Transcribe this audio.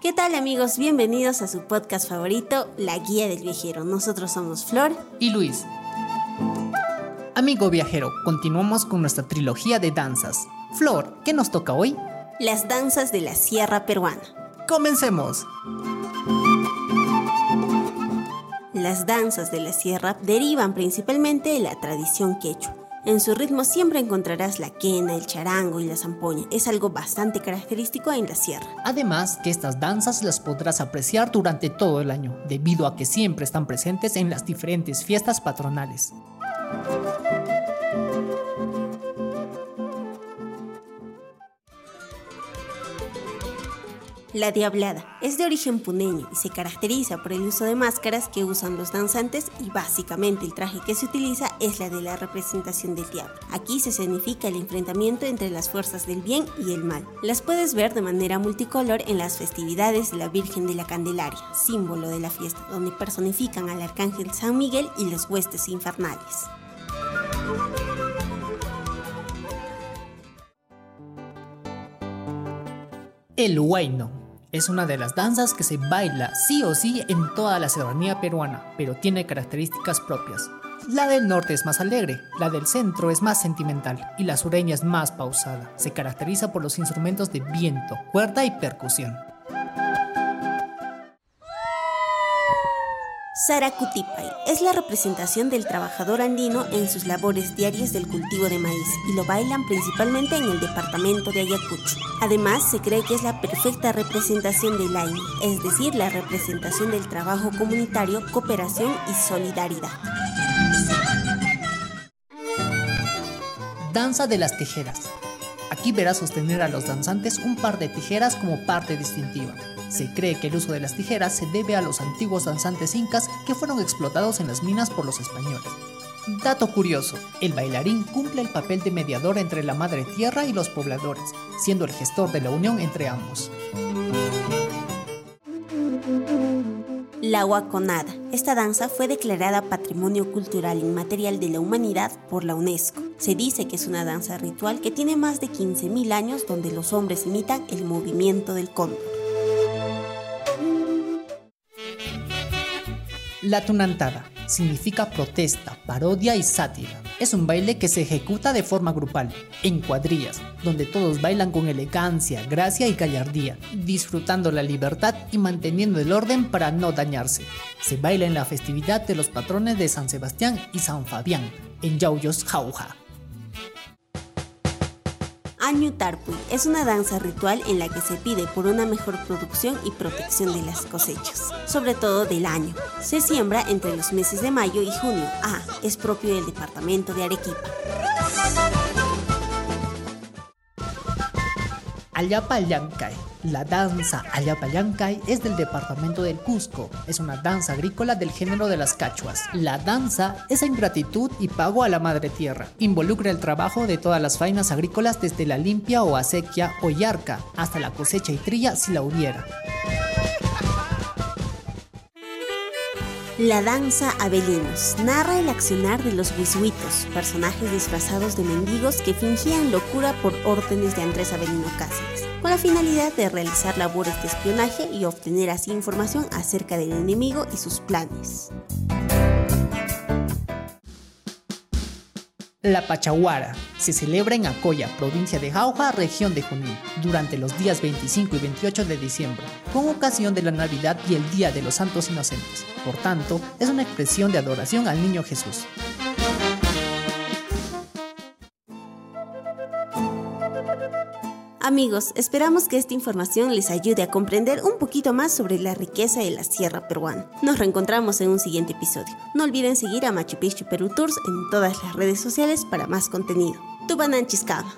¿Qué tal amigos? Bienvenidos a su podcast favorito, La Guía del Viajero. Nosotros somos Flor y Luis. Amigo viajero, continuamos con nuestra trilogía de danzas. Flor, ¿qué nos toca hoy? Las danzas de la Sierra Peruana. Comencemos. Las danzas de la sierra derivan principalmente de la tradición quechua. En su ritmo siempre encontrarás la quena, el charango y la zampoña. Es algo bastante característico en la sierra. Además que estas danzas las podrás apreciar durante todo el año, debido a que siempre están presentes en las diferentes fiestas patronales. La diablada es de origen puneño y se caracteriza por el uso de máscaras que usan los danzantes y básicamente el traje que se utiliza es la de la representación del diablo. Aquí se significa el enfrentamiento entre las fuerzas del bien y el mal. Las puedes ver de manera multicolor en las festividades de la Virgen de la Candelaria, símbolo de la fiesta, donde personifican al arcángel San Miguel y los huestes infernales. El huayno es una de las danzas que se baila sí o sí en toda la serranía peruana, pero tiene características propias. La del norte es más alegre, la del centro es más sentimental y la sureña es más pausada. Se caracteriza por los instrumentos de viento, cuerda y percusión. Saracutipay es la representación del trabajador andino en sus labores diarias del cultivo de maíz y lo bailan principalmente en el departamento de Ayacucho. Además, se cree que es la perfecta representación del AINE, es decir, la representación del trabajo comunitario, cooperación y solidaridad. Danza de las tijeras. Aquí verás sostener a los danzantes un par de tijeras como parte distintiva. Se cree que el uso de las tijeras se debe a los antiguos danzantes incas que fueron explotados en las minas por los españoles. Dato curioso, el bailarín cumple el papel de mediador entre la madre tierra y los pobladores, siendo el gestor de la unión entre ambos. La Huaconada. Esta danza fue declarada Patrimonio Cultural Inmaterial de la Humanidad por la UNESCO. Se dice que es una danza ritual que tiene más de 15.000 años donde los hombres imitan el movimiento del cóndor. La tunantada significa protesta, parodia y sátira. Es un baile que se ejecuta de forma grupal, en cuadrillas, donde todos bailan con elegancia, gracia y gallardía, disfrutando la libertad y manteniendo el orden para no dañarse. Se baila en la festividad de los patrones de San Sebastián y San Fabián, en Yauyos Jauja. Año Tarpuy es una danza ritual en la que se pide por una mejor producción y protección de las cosechas, sobre todo del año. Se siembra entre los meses de mayo y junio. Ah, es propio del departamento de Arequipa. Ayapayancay. La danza Ayapayancay es del departamento del Cusco. Es una danza agrícola del género de las cachuas. La danza es en gratitud y pago a la madre tierra. Involucra el trabajo de todas las faenas agrícolas desde la limpia o acequia o yarca hasta la cosecha y trilla si la hubiera. La danza Abelinos narra el accionar de los huisuitos, personajes disfrazados de mendigos que fingían locura por órdenes de Andrés Avelino Cáceres, con la finalidad de realizar labores de espionaje y obtener así información acerca del enemigo y sus planes. La Pachaguara se celebra en Acoya, provincia de Jauja, región de Junín, durante los días 25 y 28 de diciembre, con ocasión de la Navidad y el Día de los Santos Inocentes. Por tanto, es una expresión de adoración al Niño Jesús. Amigos, esperamos que esta información les ayude a comprender un poquito más sobre la riqueza de la sierra peruana. Nos reencontramos en un siguiente episodio. No olviden seguir a Machu Picchu Perú Tours en todas las redes sociales para más contenido. Tubanan Chiscaba.